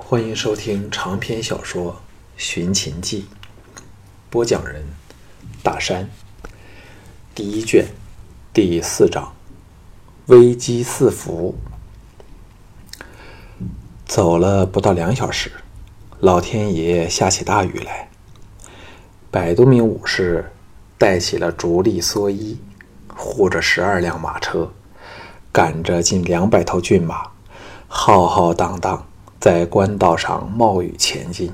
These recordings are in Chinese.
欢迎收听长篇小说《寻秦记》，播讲人：大山。第一卷第四章：危机四伏。走了不到两小时，老天爷下起大雨来。百多名武士带起了竹笠蓑衣，护着十二辆马车，赶着近两百头骏马，浩浩荡荡。在官道上冒雨前进，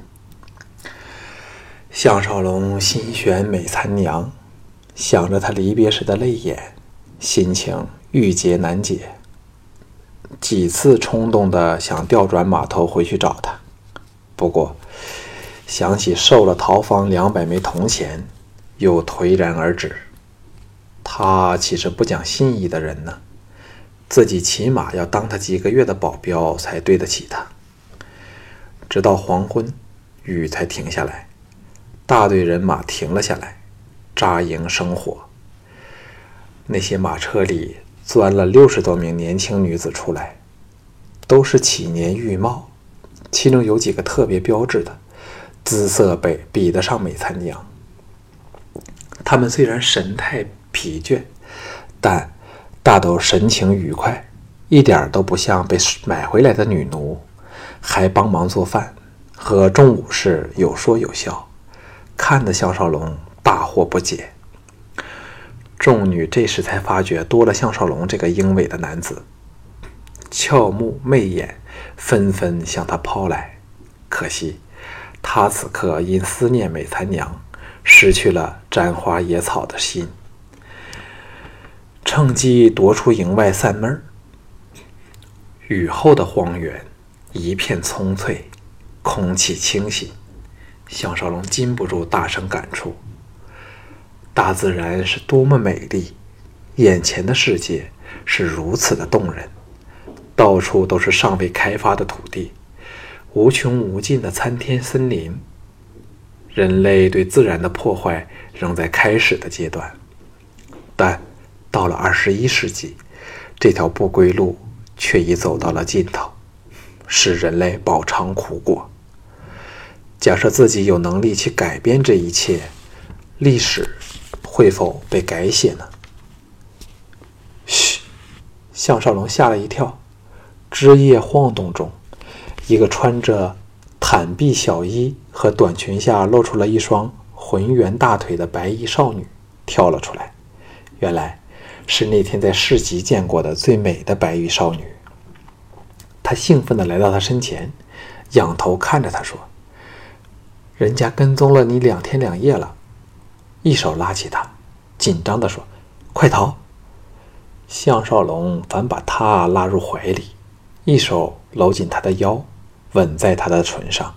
项少龙心悬美残娘，想着他离别时的泪眼，心情郁结难解。几次冲动的想调转马头回去找他，不过想起受了陶方两百枚铜钱，又颓然而止。他岂是不讲信义的人呢？自己起码要当他几个月的保镖，才对得起他。直到黄昏，雨才停下来，大队人马停了下来，扎营生火。那些马车里钻了六十多名年轻女子出来，都是起年玉貌，其中有几个特别标致的，姿色比比得上美餐娘。她们虽然神态疲倦，但大都神情愉快，一点都不像被买回来的女奴。还帮忙做饭，和众武士有说有笑，看得项少龙大惑不解。众女这时才发觉多了项少龙这个英伟的男子，俏目媚眼，纷纷向他抛来。可惜他此刻因思念美残娘，失去了沾花野草的心，趁机夺出营外散闷儿。雨后的荒原。一片葱翠，空气清新，项少龙禁不住大声感触：大自然是多么美丽，眼前的世界是如此的动人。到处都是尚未开发的土地，无穷无尽的参天森林。人类对自然的破坏仍在开始的阶段，但到了二十一世纪，这条不归路却已走到了尽头。使人类饱尝苦果。假设自己有能力去改变这一切，历史会否被改写呢？嘘！项少龙吓了一跳。枝叶晃动中，一个穿着袒臂小衣和短裙下露出了一双浑圆大腿的白衣少女跳了出来。原来是那天在市集见过的最美的白衣少女。他兴奋地来到他身前，仰头看着他说：“人家跟踪了你两天两夜了。”一手拉起他，紧张地说：“快逃！”项少龙反把他拉入怀里，一手搂紧他的腰，吻在他的唇上。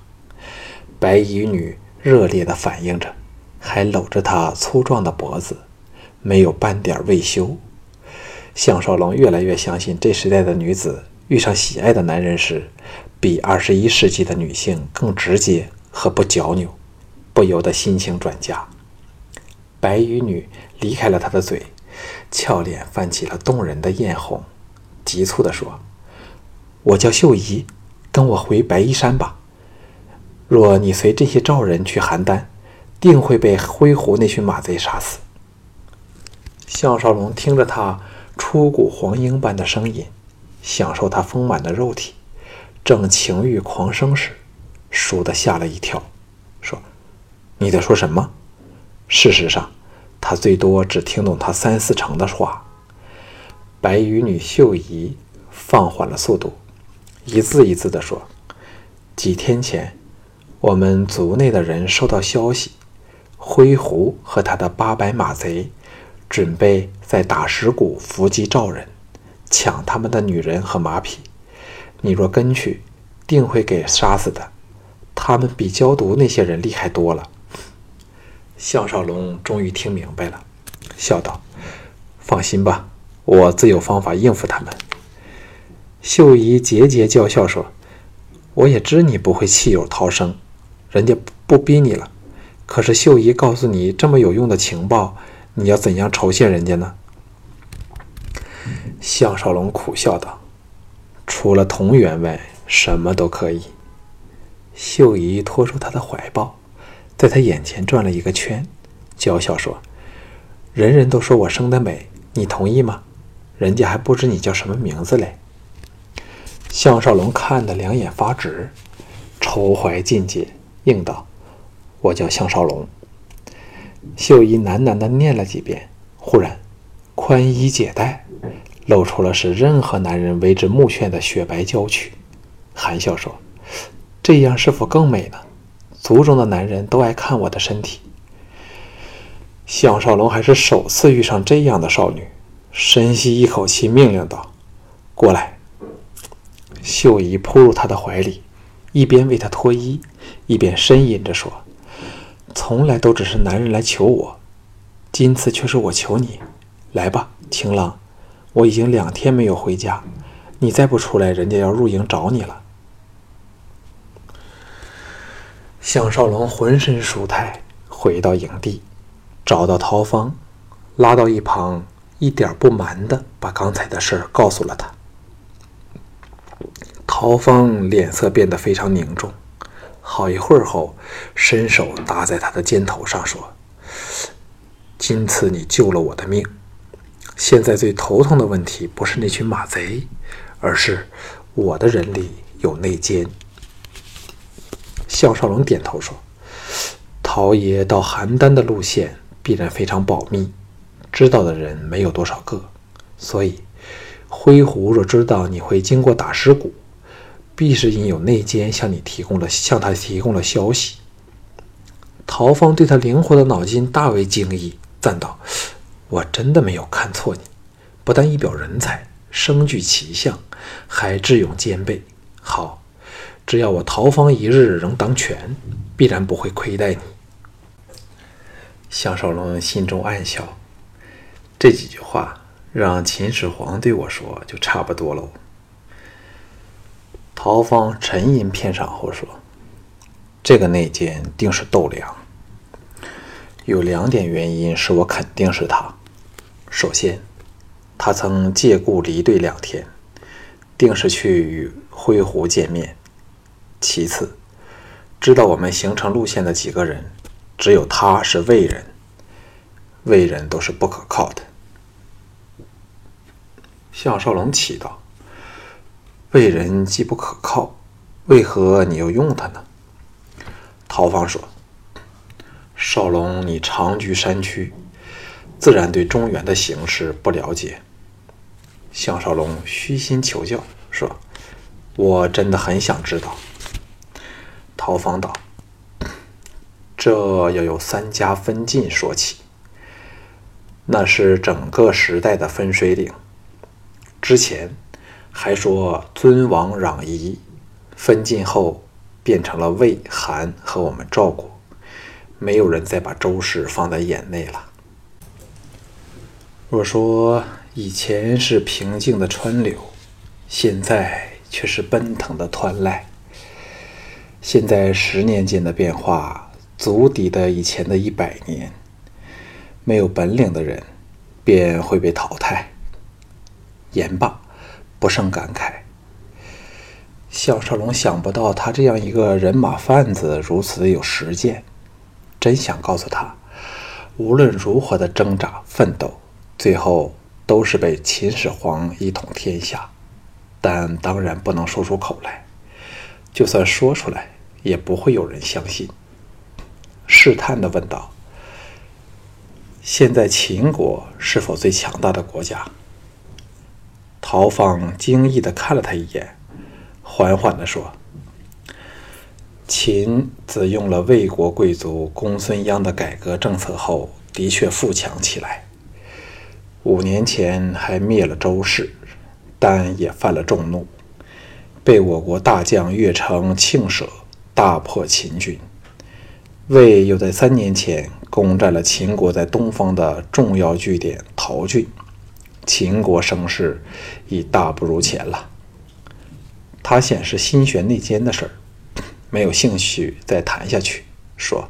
白衣女热烈地反应着，还搂着他粗壮的脖子，没有半点未羞。项少龙越来越相信，这时代的女子。遇上喜爱的男人时，比二十一世纪的女性更直接和不矫扭，不由得心情转佳。白衣女离开了他的嘴，俏脸泛起了动人的艳红，急促地说：“我叫秀仪，跟我回白衣山吧。若你随这些赵人去邯郸，定会被灰狐那群马贼杀死。”项少龙听着他出谷黄莺般的声音。享受他丰满的肉体，正情欲狂生时，倏地吓了一跳，说：“你在说什么？”事实上，他最多只听懂他三四成的话。白羽女秀仪放缓了速度，一字一字地说：“几天前，我们族内的人收到消息，灰狐和他的八百马贼准备在打石谷伏击赵人。”抢他们的女人和马匹，你若跟去，定会给杀死的。他们比焦毒那些人厉害多了。项少龙终于听明白了，笑道：“放心吧，我自有方法应付他们。”秀姨桀桀叫笑说：“我也知你不会弃友逃生，人家不逼你了。可是秀姨告诉你这么有用的情报，你要怎样酬谢人家呢？”项少龙苦笑道：“除了同源外，什么都可以。”秀姨拖出他的怀抱，在他眼前转了一个圈，娇笑说：“人人都说我生得美，你同意吗？人家还不知你叫什么名字嘞。”项少龙看得两眼发直，愁怀尽解，应道：“我叫项少龙。”秀姨喃喃地念了几遍，忽然宽衣解带，露出了使任何男人为之目眩的雪白娇躯，含笑说：“这样是否更美呢？族中的男人都爱看我的身体。”项少龙还是首次遇上这样的少女，深吸一口气，命令道：“过来。”秀姨扑入他的怀里，一边为他脱衣，一边呻吟着说。从来都只是男人来求我，今次却是我求你。来吧，情郎，我已经两天没有回家，你再不出来，人家要入营找你了。项少龙浑身舒泰，回到营地，找到陶芳，拉到一旁，一点不瞒的把刚才的事儿告诉了他。陶芳脸色变得非常凝重。好一会儿后，伸手搭在他的肩头上说：“今次你救了我的命。现在最头痛的问题不是那群马贼，而是我的人里有内奸。”项少龙点头说：“陶爷到邯郸的路线必然非常保密，知道的人没有多少个。所以，灰狐若知道你会经过打尸谷。”必是因有内奸向你提供了向他提供了消息。陶芳对他灵活的脑筋大为惊异，赞道：“我真的没有看错你，不但一表人才，声具奇相，还智勇兼备。好，只要我陶方一日仍当权，必然不会亏待你。”项少龙心中暗笑，这几句话让秦始皇对我说就差不多喽。陶芳沉吟片场后说：“这个内奸定是窦良。有两点原因使我肯定是他。首先，他曾借故离队两天，定是去与灰狐见面。其次，知道我们行程路线的几个人，只有他是魏人，魏人都是不可靠的。”项少龙祈祷。魏人既不可靠，为何你又用他呢？陶芳说：“少龙，你长居山区，自然对中原的形势不了解。”项少龙虚心求教说：“我真的很想知道。”陶方道：“这要由三家分晋说起，那是整个时代的分水岭。之前。”还说尊王攘夷，分晋后变成了魏、韩和我们赵国，没有人再把周氏放在眼内了。若说以前是平静的川流，现在却是奔腾的湍濑。现在十年间的变化，足抵得以前的一百年。没有本领的人，便会被淘汰。言罢。不胜感慨。项少龙想不到他这样一个人马贩子如此的有实践，真想告诉他，无论如何的挣扎奋斗，最后都是被秦始皇一统天下。但当然不能说出口来，就算说出来，也不会有人相信。试探的问道：“现在秦国是否最强大的国家？”陶芳惊异的看了他一眼，缓缓的说：“秦自用了魏国贵族公孙鞅的改革政策后，的确富强起来。五年前还灭了周氏，但也犯了众怒，被我国大将乐成庆舍大破秦军。魏又在三年前攻占了秦国在东方的重要据点陶郡。”秦国声势已大不如前了。他显示心悬内奸的事儿，没有兴趣再谈下去，说：“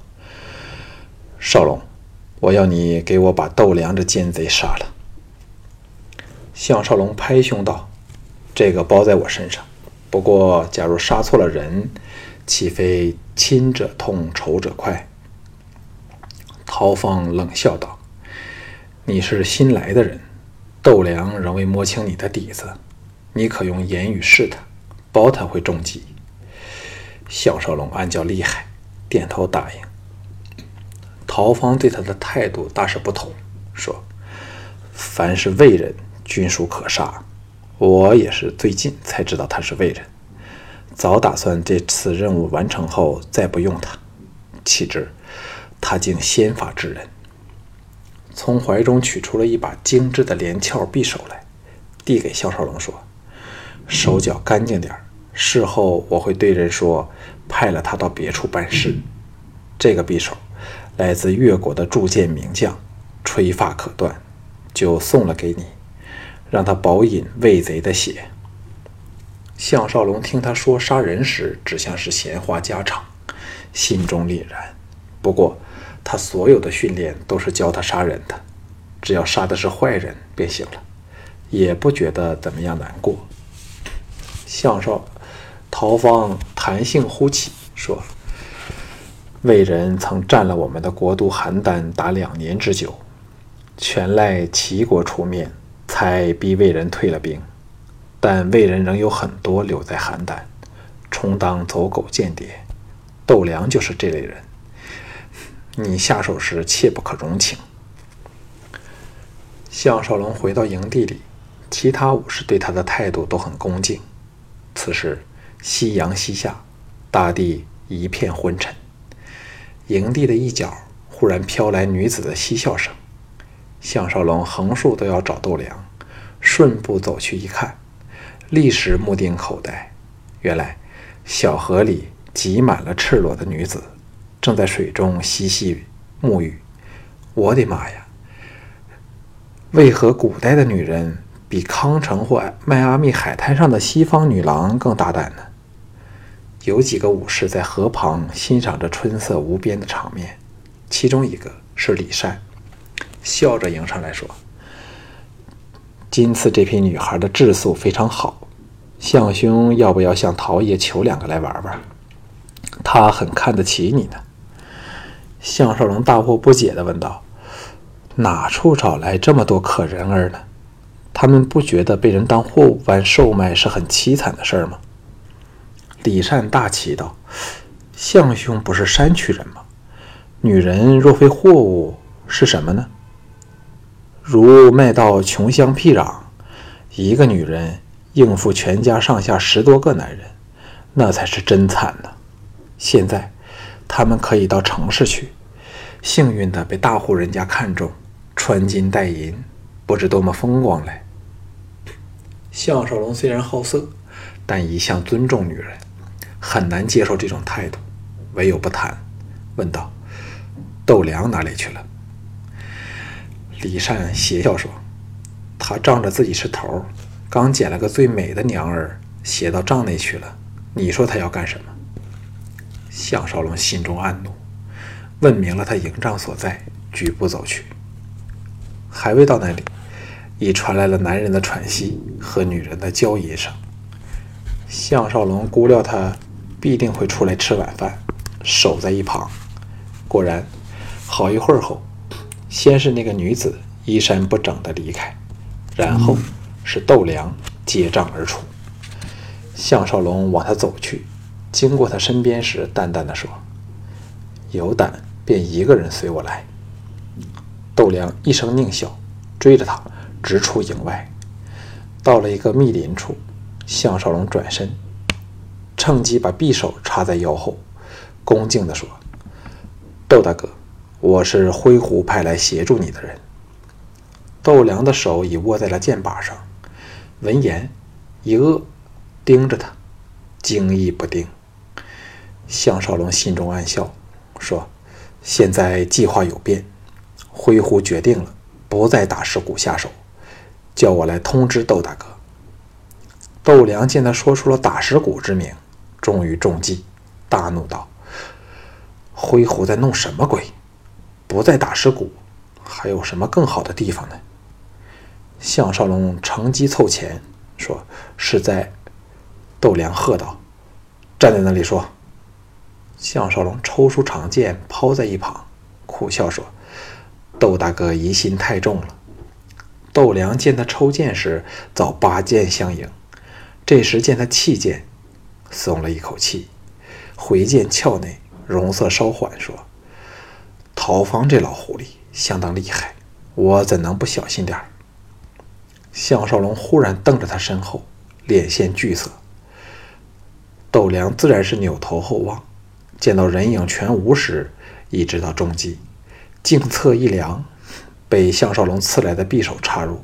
少龙，我要你给我把窦良这奸贼杀了。”项少龙拍胸道：“这个包在我身上。不过，假如杀错了人，岂非亲者痛，仇者快？”陶芳冷笑道：“你是新来的人，窦良仍未摸清你的底子，你可用言语试他，保他会中计。”项少龙暗叫厉害，点头答应。陶芳对他的态度大是不同，说：“凡是魏人，均属可杀。我也是最近才知道他是魏人，早打算这次任务完成后再不用他。岂知他竟先发制人，从怀中取出了一把精致的连翘匕首来，递给肖少龙说：‘手脚干净点事后我会对人说，派了他到别处办事。这个匕首。’”来自越国的铸剑名将，吹发可断，就送了给你，让他饱饮魏贼的血。项少龙听他说杀人时，只像是闲话家常，心中凛然。不过，他所有的训练都是教他杀人的，只要杀的是坏人便行了，也不觉得怎么样难过。项少陶芳弹性呼起，说。魏人曾占了我们的国都邯郸达两年之久，全赖齐国出面，才逼魏人退了兵。但魏人仍有很多留在邯郸，充当走狗间谍。窦良就是这类人，你下手时切不可容情。项少龙回到营地里，其他武士对他的态度都很恭敬。此时夕阳西下，大地一片昏沉。营地的一角忽然飘来女子的嬉笑声，项少龙横竖都要找窦良，顺步走去一看，立时目定口呆。原来小河里挤满了赤裸的女子，正在水中嬉戏沐浴。我的妈呀！为何古代的女人比康城或迈阿密海滩上的西方女郎更大胆呢？有几个武士在河旁欣赏着春色无边的场面，其中一个是李善，笑着迎上来说：“今次这批女孩的质素非常好，相兄要不要向陶爷求两个来玩玩？他很看得起你呢。”项少龙大惑不解地问道：“哪处找来这么多可人儿呢？他们不觉得被人当货物般售卖是很凄惨的事儿吗？”李善大奇道：“相兄不是山区人吗？女人若非货物，是什么呢？如卖到穷乡僻壤，一个女人应付全家上下十多个男人，那才是真惨呢。现在，他们可以到城市去，幸运的被大户人家看中，穿金戴银，不知多么风光嘞。”项少龙虽然好色，但一向尊重女人。很难接受这种态度，唯有不谈。问道：“豆良哪里去了？”李善邪笑说：“他仗着自己是头，刚捡了个最美的娘儿，携到帐内去了。你说他要干什么？”项少龙心中暗怒，问明了他营帐所在，举步走去。还未到那里，已传来了男人的喘息和女人的娇吟声。项少龙估料他。必定会出来吃晚饭，守在一旁。果然，好一会儿后，先是那个女子衣衫不整的离开，然后是窦良结账而出。项少龙往他走去，经过他身边时，淡淡的说：“有胆便一个人随我来。”窦良一声狞笑，追着他直出营外。到了一个密林处，项少龙转身。趁机把匕首插在腰后，恭敬地说：“窦大哥，我是灰狐派来协助你的人。”窦良的手已握在了剑把上，闻言一愕，盯着他，惊异不定。项少龙心中暗笑，说：“现在计划有变，灰狐决定了，不在打石谷下手，叫我来通知窦大哥。”窦良见他说出了打石谷之名。终于中计，大怒道：“灰狐在弄什么鬼？不在打石谷，还有什么更好的地方呢？”项少龙乘机凑前说：“是在。”窦良喝道：“站在那里说，项少龙抽出长剑，抛在一旁，苦笑说：“窦大哥疑心太重了。”窦良见他抽剑时，早拔剑相迎。这时见他弃剑，松了一口气，回剑鞘内，容色稍缓，说：“陶芳这老狐狸相当厉害，我怎能不小心点儿？”项少龙忽然瞪着他身后，脸现惧色。窦良自然是扭头后望，见到人影全无时，已知道中计，颈侧一凉，被项少龙刺来的匕首插入，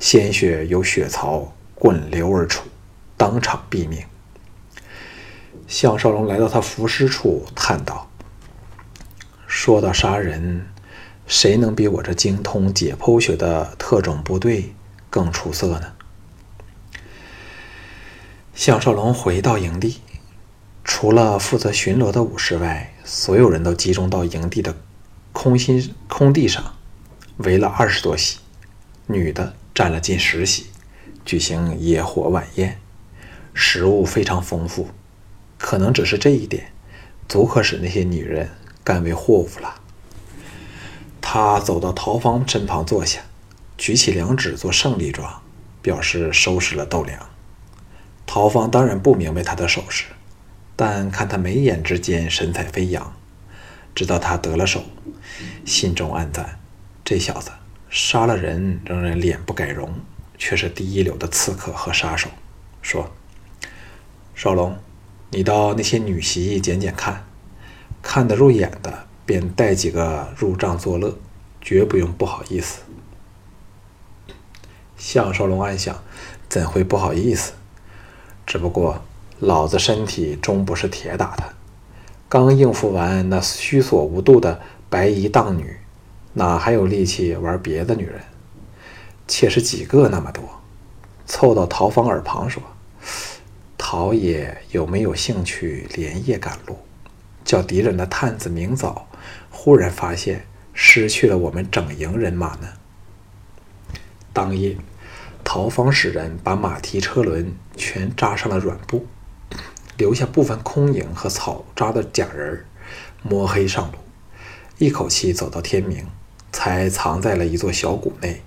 鲜血由血槽滚流而出，当场毙命。项少龙来到他伏尸处，叹道：“说到杀人，谁能比我这精通解剖学的特种部队更出色呢？”项少龙回到营地，除了负责巡逻的武士外，所有人都集中到营地的空心空地上，围了二十多席，女的占了近十席，举行野火晚宴，食物非常丰富，可能只是这一点，足可使那些女人甘为祸福了。他走到陶芳身旁坐下，举起两指做胜利状，表示收拾了豆粮。陶芳当然不明白他的手势，但看他眉眼之间神采飞扬，知道他得了手，心中暗赞：这小子杀了人仍然脸不改容，却是第一流的刺客和杀手。说：“少龙，你到那些女席捡捡看，看得入眼的便带几个入帐作乐，绝不用不好意思。”项少龙暗想：怎会不好意思？只不过，老子身体终不是铁打的。刚应付完那虚索无度的白衣荡女，哪还有力气玩别的女人？且是几个那么多？凑到陶芳耳旁说：“陶爷有没有兴趣连夜赶路，叫敌人的探子明早忽然发现失去了我们整营人马呢？”当夜。陶方使人把马蹄车轮全扎上了软布，留下部分空营和草扎的假人儿，摸黑上路，一口气走到天明，才藏在了一座小谷内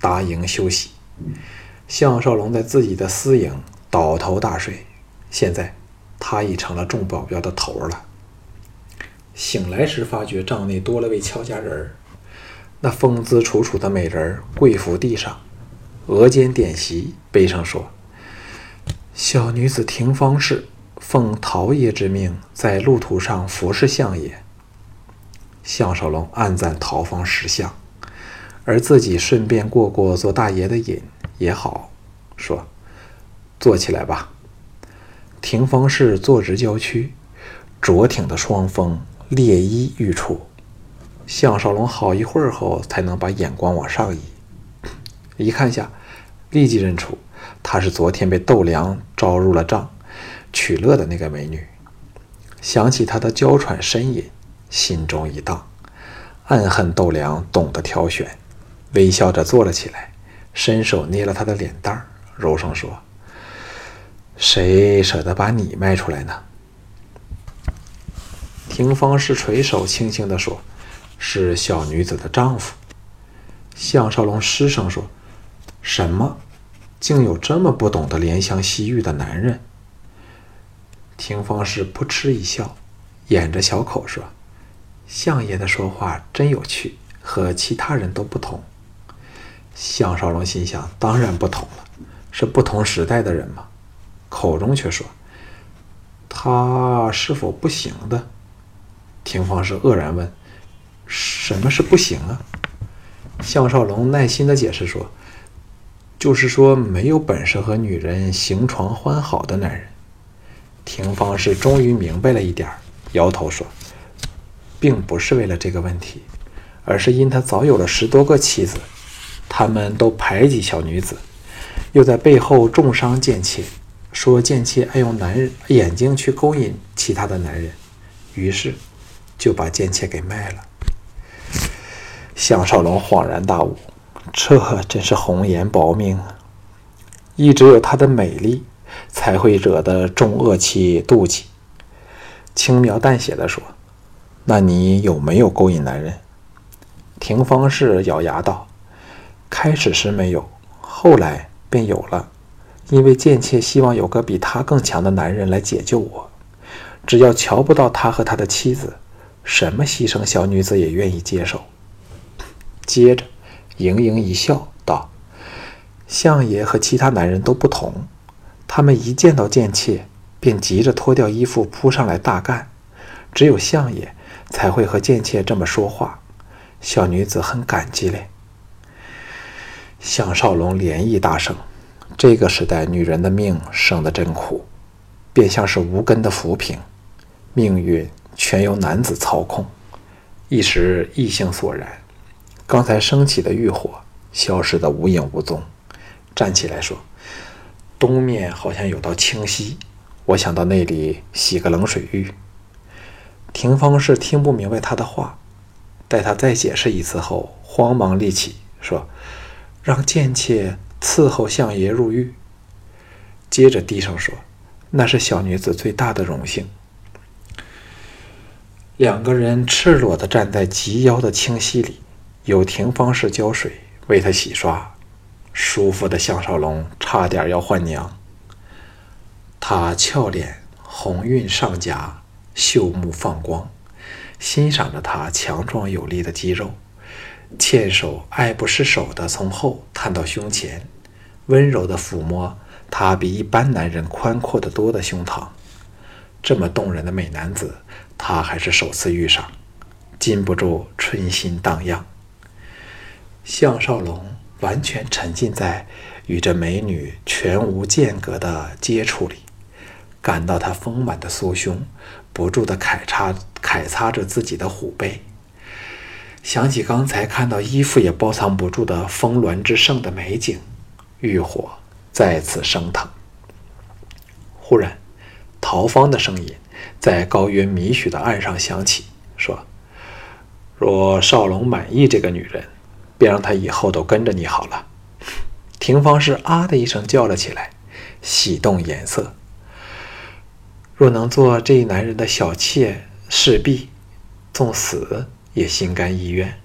搭营休息。项少龙在自己的私营倒头大睡，现在他已成了众保镖的头了。醒来时发觉帐内多了位俏佳人儿，那风姿楚楚的美人儿跪伏地上。额间点席，碑上说：“小女子廷芳氏奉陶爷之命，在路途上服侍相爷。”项少龙暗赞陶芳识相，而自己顺便过过做大爷的瘾也好，说：“坐起来吧。”廷芳氏坐直娇躯，卓挺的双峰猎衣欲出。项少龙好一会儿后，才能把眼光往上移。一看下，立即认出她是昨天被窦良招入了帐取乐的那个美女。想起她的娇喘呻吟，心中一荡，暗恨窦良懂得挑选，微笑着坐了起来，伸手捏了她的脸蛋儿，柔声说：“谁舍得把你卖出来呢？”廷芳是垂手轻轻地说：“是小女子的丈夫。”项少龙失声说。什么？竟有这么不懂得怜香惜玉的男人？廷芳是扑哧一笑，掩着小口说：“相爷的说话真有趣，和其他人都不同。”项少龙心想：当然不同了，是不同时代的人嘛。口中却说：“他是否不行的？”廷芳是愕然问：“什么是不行啊？”项少龙耐心的解释说。就是说，没有本事和女人行床欢好的男人。廷芳是终于明白了一点摇头说：“并不是为了这个问题，而是因他早有了十多个妻子，他们都排挤小女子，又在背后重伤贱妾，说贱妾爱用男人眼睛去勾引其他的男人，于是就把贱妾给卖了。”项少龙恍然大悟。这真是红颜薄命啊！亦只有她的美丽，才会惹得众恶妻妒忌。轻描淡写地说：“那你有没有勾引男人？”廷芳氏咬牙道：“开始时没有，后来便有了。因为贱妾希望有个比他更强的男人来解救我，只要瞧不到他和他的妻子，什么牺牲小女子也愿意接受。”接着，盈盈一笑道：“相爷和其他男人都不同，他们一见到贱妾。”便急着脱掉衣服扑上来大干，只有相爷才会和贱妾这么说话。小女子很感激嘞。项少龙连意大声：“这个时代女人的命生得真苦，便像是无根的浮萍，命运全由男子操控。”一时意兴索然，刚才升起的欲火消失得无影无踪，站起来说：“东面好像有道清溪。”我想到那里洗个冷水浴。廷芳是听不明白他的话，待他再解释一次后，慌忙立起说：“让贱妾伺候相爷入狱。”接着低声说：“那是小女子最大的荣幸。”两个人赤裸地站在及腰的清溪里，有廷芳式浇水为他洗刷，舒服的项少龙差点要换娘。他俏脸红晕上颊，秀目放光，欣赏着他强壮有力的肌肉，纤手爱不释手地从后探到胸前，温柔地抚摸他比一般男人宽阔得多的胸膛。这么动人的美男子，他还是首次遇上，禁不住春心荡漾。项少龙完全沉浸在与这美女全无间隔的接触里。感到她丰满的酥胸，不住地揩擦揩擦着自己的虎背。想起刚才看到衣服也包藏不住的峰峦之盛的美景，欲火再次升腾。忽然，陶芳的声音在高约米许的岸上响起，说：“若少龙满意这个女人，便让她以后都跟着你好了。”廷芳是啊的一声叫了起来，喜动颜色。若能做这一男人的小妾，势必纵死也心甘意愿。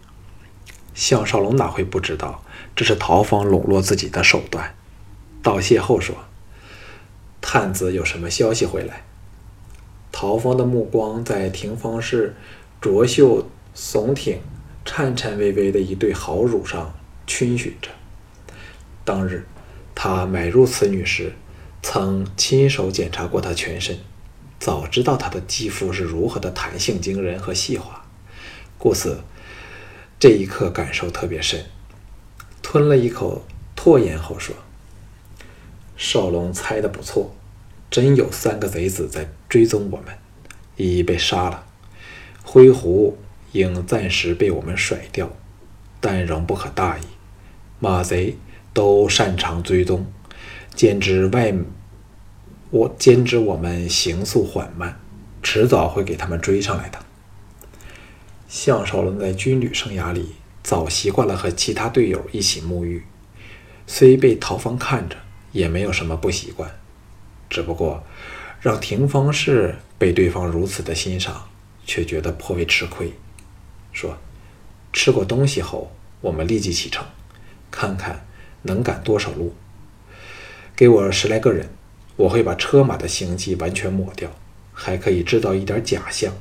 项少龙哪会不知道这是陶芳笼络自己的手段？道谢后说：“探子有什么消息回来？”陶芳的目光在廷芳氏卓秀耸挺、颤颤巍巍的一对好乳上逡巡着。当日他买入此女时，曾亲手检查过她全身。早知道她的肌肤是如何的弹性惊人和细滑，故此这一刻感受特别深。吞了一口唾液后说：“少龙猜的不错，真有三个贼子在追踪我们，已被杀了。灰狐应暂时被我们甩掉，但仍不可大意。马贼都擅长追踪，兼之外。”我兼知我们行速缓慢，迟早会给他们追上来的。项少龙在军旅生涯里早习惯了和其他队友一起沐浴，虽被陶芳看着，也没有什么不习惯。只不过让廷芳氏被对方如此的欣赏，却觉得颇为吃亏。说：“吃过东西后，我们立即启程，看看能赶多少路。给我十来个人。”我会把车马的行迹完全抹掉，还可以制造一点假象，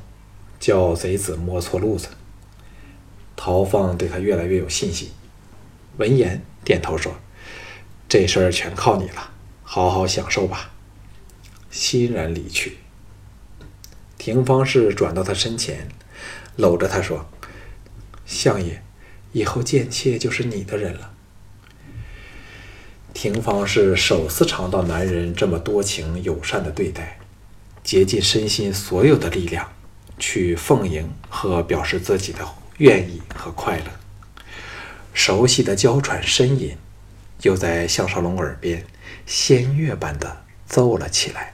叫贼子摸错路子。陶放对他越来越有信心，闻言点头说：“这事儿全靠你了，好好享受吧。”欣然离去。廷芳氏转到他身前，搂着他说：“相爷，以后贱妾就是你的人了。”廷芳是首次尝到男人这么多情友善的对待，竭尽身心所有的力量去奉迎和表示自己的愿意和快乐。熟悉的娇喘呻吟，又在项少龙耳边仙乐般的奏了起来。